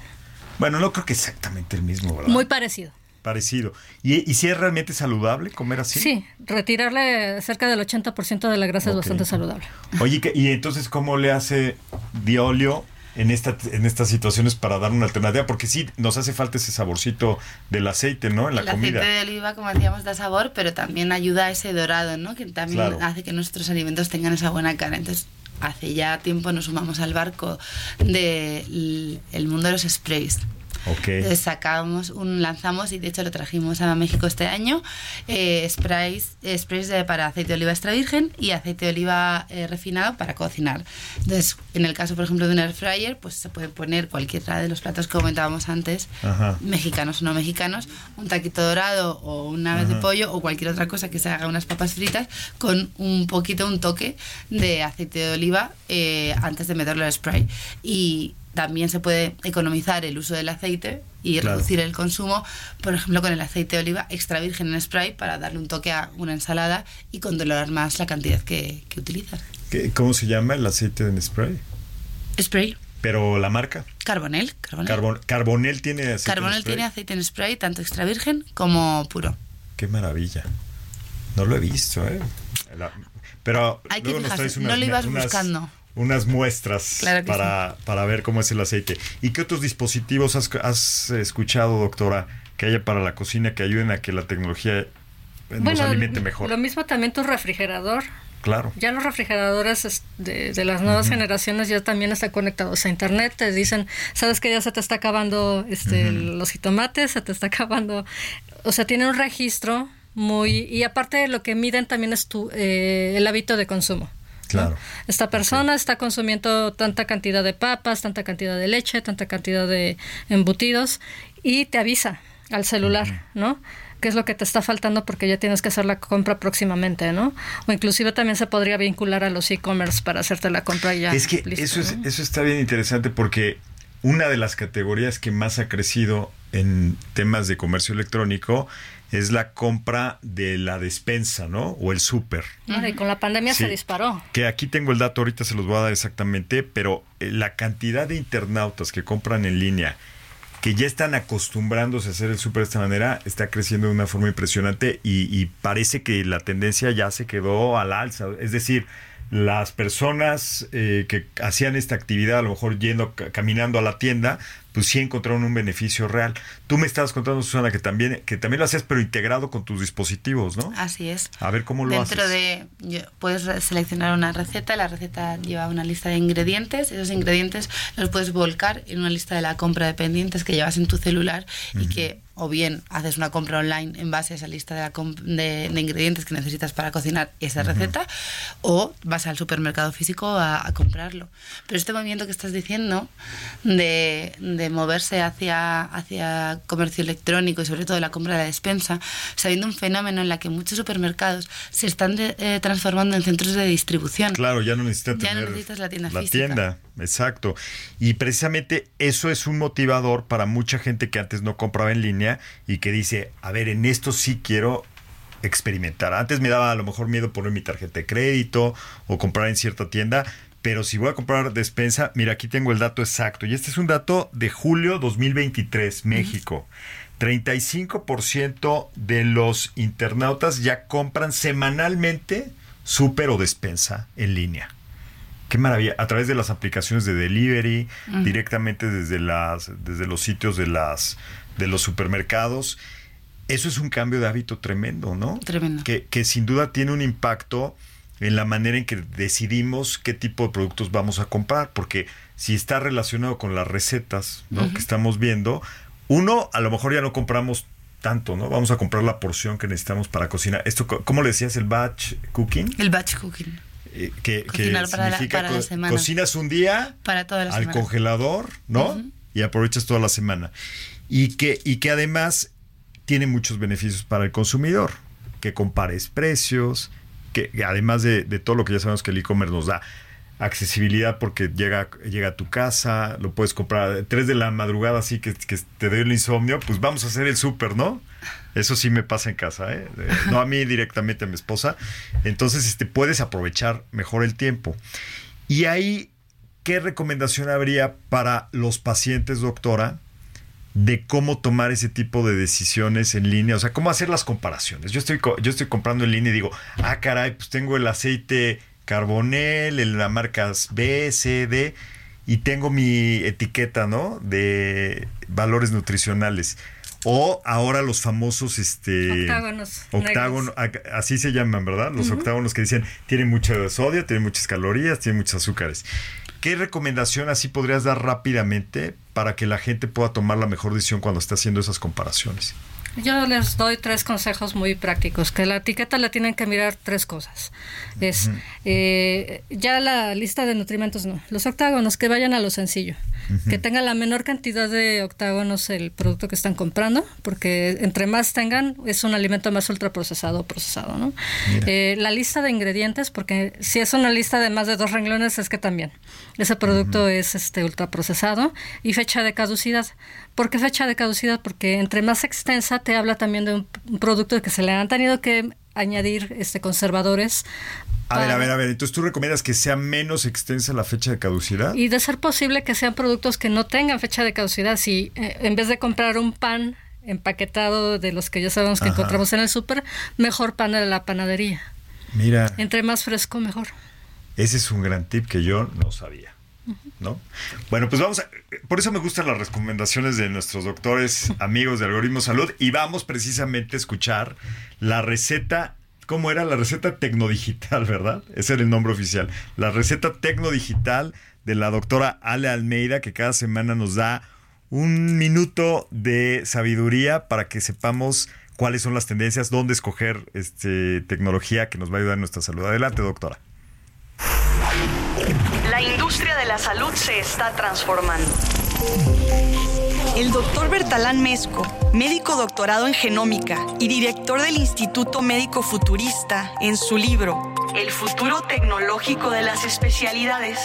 Bueno, no creo que exactamente el mismo, ¿verdad? Muy parecido. Parecido. ¿Y, si es realmente saludable comer así? Sí, retirarle cerca del 80% de la grasa es bastante saludable. Oye, ¿y entonces cómo le hace Diolio en, esta, en estas situaciones para dar una alternativa? Porque sí, nos hace falta ese saborcito del aceite, ¿no? En la comida. El aceite de oliva, como decíamos, da sabor, pero también ayuda a ese dorado, ¿no? Que también hace que nuestros alimentos tengan esa buena cara. Entonces, hace ya tiempo nos sumamos al barco del mundo de los sprays Okay. sacamos un, lanzamos y de hecho lo trajimos a México este año, eh, sprays, sprays para aceite de oliva extra virgen y aceite de oliva eh, refinado para cocinar. Entonces, en el caso, por ejemplo, de un air fryer, pues se puede poner cualquiera de los platos que comentábamos antes, mexicanos o no mexicanos, un taquito dorado o una vez de pollo o cualquier otra cosa que se haga unas papas fritas con un poquito, un toque de aceite de oliva eh, antes de meterlo al spray. Y también se puede economizar el uso del aceite y reducir el consumo, por ejemplo, con el aceite de oliva extra virgen en spray para darle un toque a una ensalada y controlar más la cantidad que, que utilizas. ¿Cómo se llama el aceite en spray? Spray. ¿Pero la marca? Carbonel. Carbonel, tiene aceite Carbonel en spray. tiene aceite en spray, tanto extra virgen como puro. Qué maravilla. No lo he visto, ¿eh? pero Hay que fijarse, no lo ibas buscando unas muestras para, para, ver cómo es el aceite. ¿Y qué otros dispositivos has, escuchado, doctora, que haya para la cocina que ayuden a que la tecnología nos alimente mejor? Lo mismo también tu refrigerador. Claro. Ya los refrigeradores de, las nuevas generaciones ya también están conectados a internet. Te dicen, sabes que ya se te está acabando este, los jitomates, se te está acabando. O sea, tiene un registro muy. Y aparte, lo que miden también es tu, eh, el hábito de consumo. Claro. Esta persona está consumiendo tanta cantidad de papas, tanta cantidad de leche, tanta cantidad de embutidos y te avisa al celular, ¿no? qué es lo que te está faltando porque ya tienes que hacer la compra próximamente, ¿no? O inclusive también se podría vincular a los e-commerce para hacerte la compra ya. Es que eso, es, eso está bien interesante porque una de las categorías que más ha crecido en temas de comercio electrónico es la compra de la despensa, ¿no? O el súper. Y con la pandemia se disparó. Que aquí tengo el dato, ahorita se los voy a dar exactamente, pero eh, la cantidad de internautas que compran en línea, que ya están acostumbrándose a hacer el súper de esta manera, está creciendo de una forma impresionante y, y parece que la tendencia ya se quedó al alza. Es decir, las personas eh, que hacían esta actividad, a lo mejor yendo, caminando a la tienda, pues sí encontraron un beneficio real. Tú me estabas contando, Susana, que también, que también lo hacías, pero integrado con tus dispositivos, ¿no? Así es. A ver cómo lo Dentro haces. de, puedes seleccionar una receta, la receta lleva una lista de ingredientes, esos ingredientes los puedes volcar en una lista de la compra de pendientes que llevas en tu celular y que o bien haces una compra online en base a esa lista de, de, ingredientes que necesitas para cocinar esa receta, o vas al supermercado físico a, comprarlo. Pero este movimiento que estás diciendo de, de, moverse hacia, hacia comercio electrónico y sobre todo la compra de la despensa, está habiendo un fenómeno en la que muchos supermercados se están eh, transformando en centros de distribución. Claro, ya no necesitas, ya no necesitas la tienda la tienda, exacto. Y precisamente eso es un motivador para mucha gente que antes no compraba en línea y que dice, a ver, en esto sí quiero experimentar. Antes me daba a lo mejor miedo poner mi tarjeta de crédito o comprar en cierta tienda, pero si voy a comprar despensa, mira, aquí tengo el dato exacto. Y este es un dato de julio 2023, México. 35% de los internautas ya compran semanalmente súper o despensa en línea. Qué maravilla. A través de las aplicaciones de delivery, directamente desde, las, desde los sitios de, las, de los supermercados. Eso es un cambio de hábito tremendo, ¿no? Tremendo. Que, que sin duda tiene un impacto en la manera en que decidimos qué tipo de productos vamos a comprar, porque si está relacionado con las recetas ¿no? que estamos viendo, uno, a lo mejor ya no compramos tanto, ¿no? Vamos a comprar la porción que necesitamos para cocinar. Esto, ¿cómo le decías? ¿El batch cooking? El batch cooking. Eh, que, para la- significa para la semana. cocinas un día Para toda la al semana. congelador, ¿no? Y aprovechas toda la semana. Y que, y que además tiene muchos beneficios para el consumidor, que compares precios, que, que además de, de todo lo que ya sabemos que el e-commerce nos da, accesibilidad porque llega, llega a tu casa, lo puedes comprar a 3 de la madrugada, así que, que te dé el insomnio, pues vamos a hacer el súper, ¿no? Eso sí me pasa en casa, ¿eh? Eh, No a mí directamente, a mi esposa. Entonces, este, puedes aprovechar mejor el tiempo. Y ahí, ¿qué recomendación habría para los pacientes, doctora, de cómo tomar ese tipo de decisiones en línea? O sea, cómo hacer las comparaciones. Yo estoy, yo estoy comprando en línea y digo, ah, caray, pues tengo el aceite Carbonel, en la marca B, C, D, y tengo mi etiqueta, ¿no? De valores nutricionales. O ahora los famosos, este... Octágonos Octágono, así se llaman, ¿verdad? Los octágonos que dicen, tienen mucho sodio, tienen muchas calorías, tienen muchos azúcares. ¿Qué recomendación así podrías dar rápidamente para que la gente pueda tomar la mejor decisión cuando está haciendo esas comparaciones? Yo les doy tres consejos muy prácticos, que la etiqueta la tienen que mirar tres cosas. Es eh, ya la lista de nutrimentos, no. Los octágonos, que vayan a lo sencillo. Que tenga la menor cantidad de octágonos el producto que están comprando, porque entre más tengan, es un alimento más ultraprocesado o procesado, ¿no? Eh, la lista de ingredientes, porque si es una lista de más de dos renglones, es que también. Ese producto es este ultraprocesado. Y fecha de caducidad. ¿Por qué fecha de caducidad? Porque entre más extensa te habla también de un, un producto que se le han tenido que añadir este conservadores. A ver, a ver, a ver. Entonces, ¿tú recomiendas que sea menos extensa la fecha de caducidad? Y de ser posible que sean productos que no tengan fecha de caducidad. Si eh, en vez de comprar un pan empaquetado de los que ya sabemos que Ajá. encontramos en el súper, mejor pan de la panadería. Mira, Entre más fresco, mejor. ese es un gran tip que yo no sabía. ¿No? Bueno, pues vamos a. Por eso me gustan las recomendaciones de nuestros doctores amigos de Algoritmo Salud y vamos precisamente a escuchar la receta. ¿Cómo era? La receta tecnodigital, ¿verdad? Ese era el nombre oficial. La receta tecnodigital de la doctora Ale Almeida, que cada semana nos da un minuto de sabiduría para que sepamos cuáles son las tendencias, dónde escoger este, tecnología que nos va a ayudar en nuestra salud. Adelante, doctora. Industria de la salud se está transformando. El doctor Bertalán Mesco, médico doctorado en genómica y director del Instituto Médico Futurista, en su libro El futuro tecnológico de las especialidades,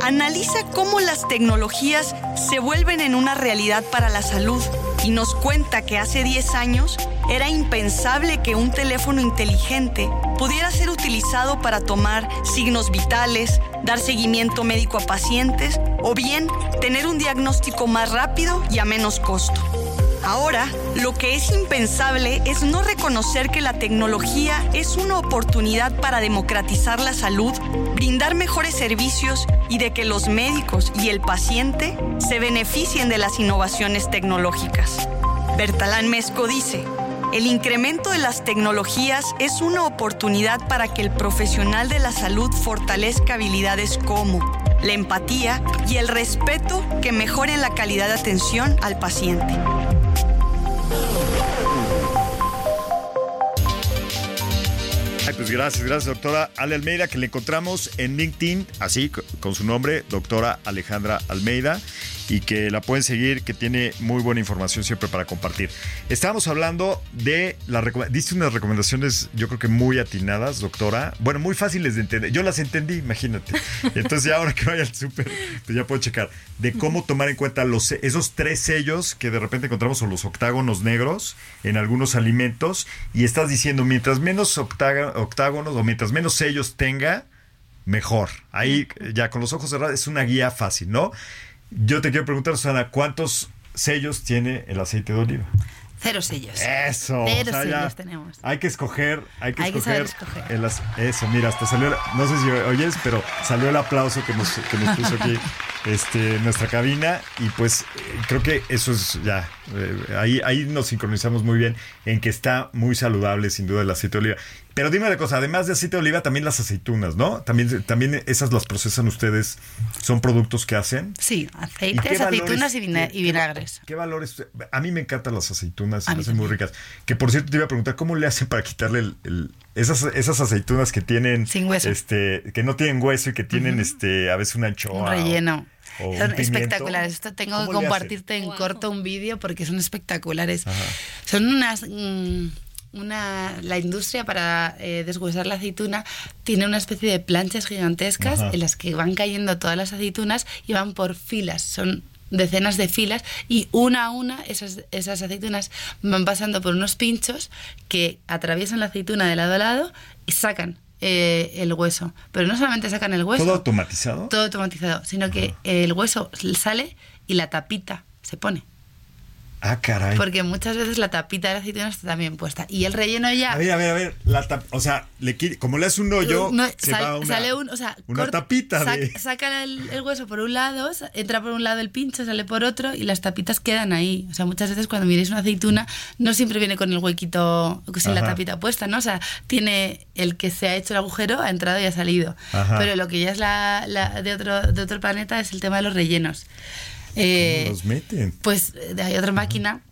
analiza cómo las tecnologías se vuelven en una realidad para la salud y nos cuenta que hace 10 años era impensable que un teléfono inteligente pudiera ser utilizado para tomar signos vitales, dar seguimiento médico a pacientes o bien tener un diagnóstico más rápido y a menos costo. Ahora, lo que es impensable es no reconocer que la tecnología es una oportunidad para democratizar la salud, brindar mejores servicios y de que los médicos y el paciente se beneficien de las innovaciones tecnológicas. Bertalán Mesco dice, el incremento de las tecnologías es una oportunidad para que el profesional de la salud fortalezca habilidades como la empatía y el respeto que mejoren la calidad de atención al paciente. Pues gracias, gracias, doctora Ale Almeida, que le encontramos en LinkedIn, así co- con su nombre, doctora Alejandra Almeida, y que la pueden seguir, que tiene muy buena información siempre para compartir. Estábamos hablando de la diste unas recomendaciones, yo creo que muy atinadas, doctora. Bueno, muy fáciles de entender. Yo las entendí, imagínate. Entonces ya ahora que vaya al súper, pues ya puedo checar de cómo tomar en cuenta los esos tres sellos que de repente encontramos o los octágonos negros en algunos alimentos y estás diciendo mientras menos octágonos o mientras menos sellos tenga mejor. Ahí ya con los ojos cerrados es una guía fácil, ¿no? Yo te quiero preguntar, Susana, ¿cuántos sellos tiene el aceite de oliva? Cero sellos. Eso. Cero o sea, ya sellos tenemos. Hay que escoger, hay que Hay que escoger. saber escoger. el eso, mira, hasta salió, el- no sé si oyes, pero salió el aplauso que nos, que nos puso aquí este, nuestra cabina y pues eh, creo que eso es ya Eh, ahí, ahí nos sincronizamos muy bien en que está muy saludable, sin duda, el aceite de oliva. Pero dime una cosa, además de aceite de oliva, también las aceitunas, ¿no? También, también esas las procesan ustedes, son productos que hacen. Sí, aceites, aceitunas y, vinagres. Qué, valores? A mí me encantan las aceitunas, me hacen muy ricas. Que por cierto te iba a preguntar, ¿cómo le hacen para quitarle el, esas, esas aceitunas que tienen... Sin hueso. Este, que no tienen hueso y que tienen, este, a veces una anchoa. Un relleno. Son espectaculares. Esto tengo que compartirte en corto un vídeo porque son espectaculares. Son unas... Mm, una, la industria para eh, deshuesar la aceituna tiene una especie de planchas gigantescas en las que van cayendo todas las aceitunas y van por filas. Son decenas de filas y una a una esas, esas aceitunas van pasando por unos pinchos que atraviesan la aceituna de lado a lado y sacan eh, el hueso. Pero no solamente sacan el hueso. ¿Todo automatizado? Todo automatizado, sino que el hueso sale y la tapita se pone. Ah, caray. Porque muchas veces la tapita de la aceituna está también puesta. Y el relleno ya. A ver, a ver, a ver. La o sea, le, como le hace un hoyo, se va una, sale un, o sea, una tapita. de... Saca el, hueso por un lado, entra por un lado el pincho, sale por otro y las tapitas quedan ahí. O sea, muchas veces cuando miréis una aceituna, no siempre viene con el huequito, sin la tapita puesta, ¿no? O sea, tiene el que se ha hecho el agujero, ha entrado y ha salido. Pero lo que ya es la, la de, otro, de otro planeta es el tema de los rellenos. Eh, los meten? Pues eh, hay otra máquina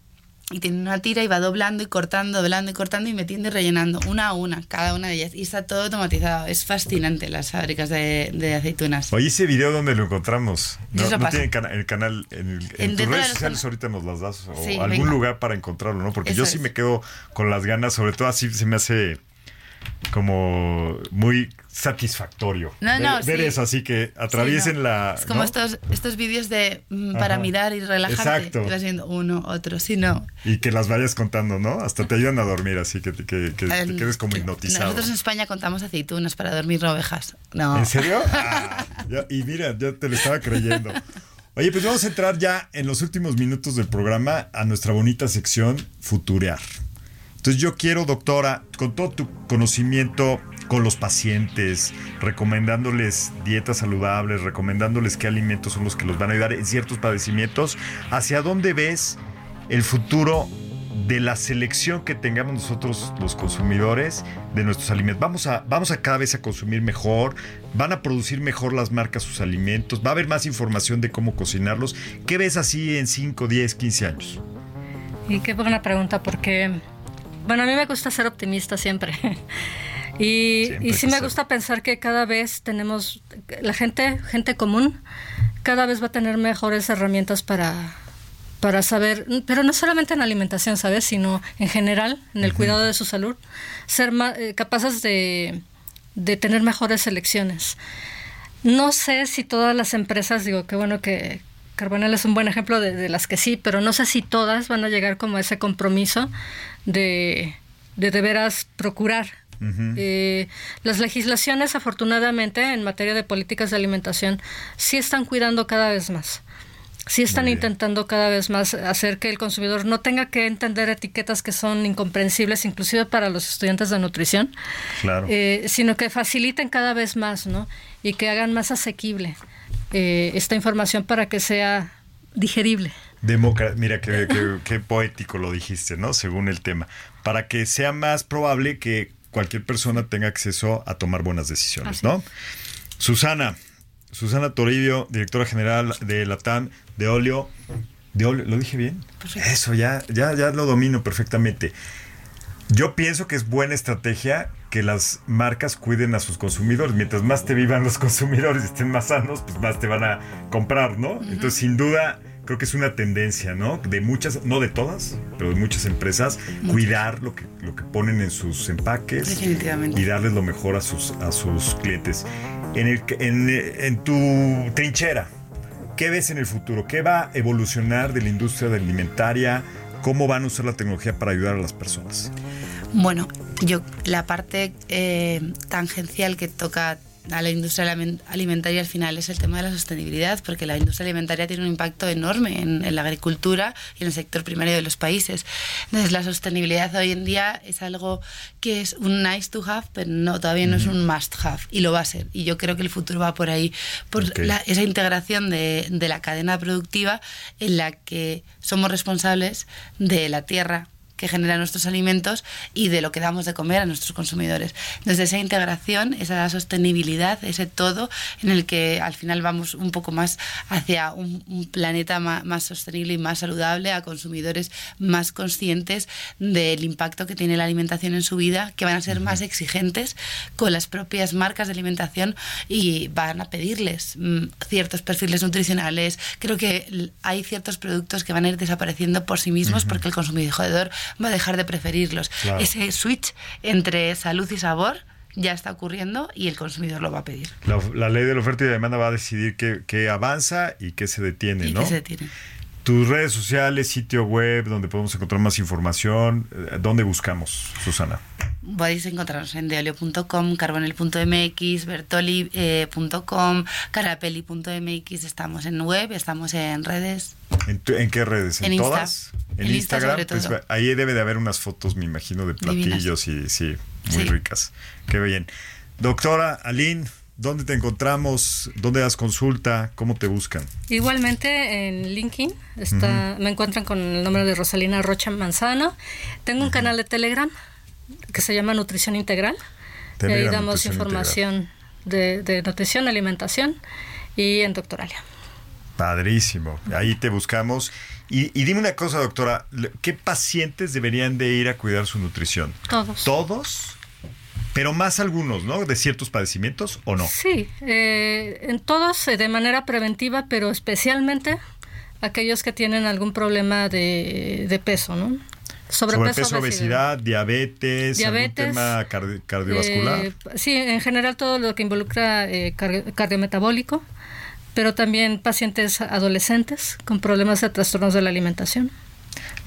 y tiene una tira y va doblando y cortando, doblando y cortando y metiendo y rellenando una a una, cada una de ellas. Y está todo automatizado. Es fascinante las fábricas de, aceitunas. Oye, ese video donde lo encontramos. No, tiene el canal en, en, tus redes sociales ahorita nos las das o algún lugar para encontrarlo, ¿no? Porque yo sí me quedo con las ganas, sobre todo así se me hace como muy satisfactorio ver, eso, así que atraviesen la... Es como estos, estos vídeos de mm, para mirar y relajarte. Exacto. vas viendo uno, otro, si no... Y que las vayas contando, ¿no? Hasta te ayudan a dormir, así que, que, que te quedes como hipnotizado. Nosotros en España contamos aceitunas para dormir ovejas. No. ¿En serio? Ah, y mira, yo te lo estaba creyendo. Oye, pues vamos a entrar ya en los últimos minutos del programa a nuestra bonita sección Futurear. Entonces yo quiero, doctora, con todo tu conocimiento con los pacientes, recomendándoles dietas saludables, recomendándoles qué alimentos son los que los van a ayudar en ciertos padecimientos, ¿hacia dónde ves el futuro de la selección que tengamos nosotros los consumidores de nuestros alimentos. Vamos a, vamos a cada vez a consumir mejor, van a producir mejor las marcas sus alimentos, va a haber más información de cómo cocinarlos. ¿Qué ves así en 5, 10, 15 años? Y qué buena pregunta, porque bueno, a mí me gusta ser optimista siempre. y, y sí me gusta pensar que cada vez tenemos, la gente, gente común, cada vez va a tener mejores herramientas para, para saber, pero no solamente en alimentación, ¿sabes? Sino en general, en el cuidado de su salud, ser más, eh, capaces de, de tener mejores elecciones. No sé si todas las empresas, digo, qué bueno que, Carbonell es un buen ejemplo de, las que sí, pero no sé si todas van a llegar como a ese compromiso de de, de veras procurar. Eh, las legislaciones, afortunadamente, en materia de políticas de alimentación, sí están cuidando cada vez más. Sí están intentando cada vez más hacer que el consumidor no tenga que entender etiquetas que son incomprensibles, inclusive para los estudiantes de nutrición, eh, sino que faciliten cada vez más, ¿no? Y que hagan más asequible eh, esta información para que sea digerible. Mira, qué, poético lo dijiste, ¿no? Según el tema. Para que sea más probable que cualquier persona tenga acceso a tomar buenas decisiones, ¿no? Susana, Susana Toribio, directora general de Latam de Olio. De Olio, ¿lo dije bien? Eso, ya, ya, ya lo domino perfectamente. Yo pienso que es buena estrategia que las marcas cuiden a sus consumidores. Mientras más te vivan los consumidores y estén más sanos, pues más te van a comprar, ¿no? Entonces, sin duda, creo que es una tendencia, ¿no? De muchas, no de todas, pero de muchas empresas, cuidar lo que, lo que ponen en sus empaques y darles lo mejor a sus, a sus clientes. En, el, en, en tu trinchera, ¿qué ves en el futuro? ¿Qué va a evolucionar de la industria alimentaria? ¿Cómo van a usar la tecnología para ayudar a las personas? Bueno, yo la parte eh, tangencial que toca a la industria alimentaria al final es el tema de la sostenibilidad, porque la industria alimentaria tiene un impacto enorme en, la agricultura y en el sector primario de los países. Entonces, la sostenibilidad hoy en día es algo que es un nice to have, pero no, todavía no es un must have, y lo va a ser. Y yo creo que el futuro va por ahí, por esa integración de, de la cadena productiva en la que somos responsables de la tierra, que generan nuestros alimentos y de lo que damos de comer a nuestros consumidores. Desde esa integración, esa sostenibilidad, ese todo en el que al final vamos un poco más hacia un, planeta más, sostenible y más saludable, a consumidores más conscientes del impacto que tiene la alimentación en su vida, que van a ser más exigentes con las propias marcas de alimentación y van a pedirles mm, ciertos perfiles nutricionales. Creo que hay ciertos productos que van a ir desapareciendo por sí mismos porque el consumidor va a dejar de preferirlos. Ese switch entre salud y sabor ya está ocurriendo y el consumidor lo va a pedir. La, ley de la oferta y la demanda va a decidir qué, avanza y qué se detiene, y ¿no? Se detiene. Tus redes sociales, sitio web, donde podemos encontrar más información, eh, ¿dónde buscamos, Susana? Podéis encontrarnos en deolio.com, carbonel.mx, bertoli.com, carapeli.mx, estamos en web, estamos en redes. ¿En, qué redes? ¿En, todas? En, Instagram, pues, ahí debe de haber unas fotos, me imagino, de platillos y sí, muy ricas. Qué bien. Doctora Aline, ¿dónde te encontramos? ¿Dónde das consulta? ¿Cómo te buscan? Igualmente en LinkedIn está, me encuentran con el nombre de Rosalina Rocha Manzano. Tengo un canal de Telegram que se llama Nutrición Integral. y ahí damos información de, de nutrición, alimentación y en doctoralia. Padrísimo. Ahí te buscamos. Y, dime una cosa, doctora, ¿qué pacientes deberían de ir a cuidar su nutrición? Todos. ¿Todos? Pero más algunos, ¿no? ¿De ciertos padecimientos o no? Sí, eh, en todos eh, de manera preventiva, pero especialmente aquellos que tienen algún problema de, peso, ¿no? Sobrepeso, obesidad, diabetes, diabetes tema cardiovascular. Eh, sí, en general todo lo que involucra cardiometabólico pero también pacientes adolescentes con problemas de trastornos de la alimentación.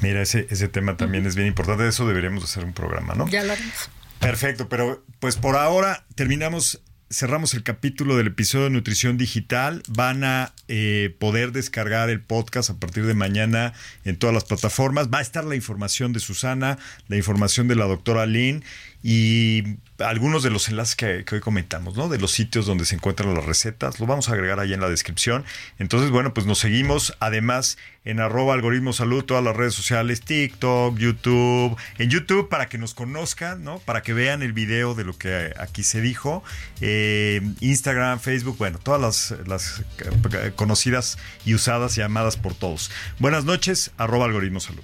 Mira, ese, ese tema también es bien importante, de eso deberíamos hacer un programa, ¿no? Ya lo haremos. Perfecto, pero pues por ahora terminamos cerramos el capítulo del episodio de Nutrición Digital. Van a eh, poder descargar el podcast a partir de mañana en todas las plataformas. Va a estar la información de Susana, la información de la doctora Lynn y algunos de los enlaces que, hoy comentamos, ¿no? De los sitios donde se encuentran las recetas, lo vamos a agregar ahí en la descripción. Entonces, bueno, pues nos seguimos además en arroba algoritmo salud, todas las redes sociales, TikTok, YouTube, en YouTube para que nos conozcan, ¿no? Para que vean el video de lo que aquí se dijo, eh, Instagram, Facebook, bueno, todas las, las eh, conocidas y usadas y amadas por todos. Buenas noches, arroba algoritmo salud.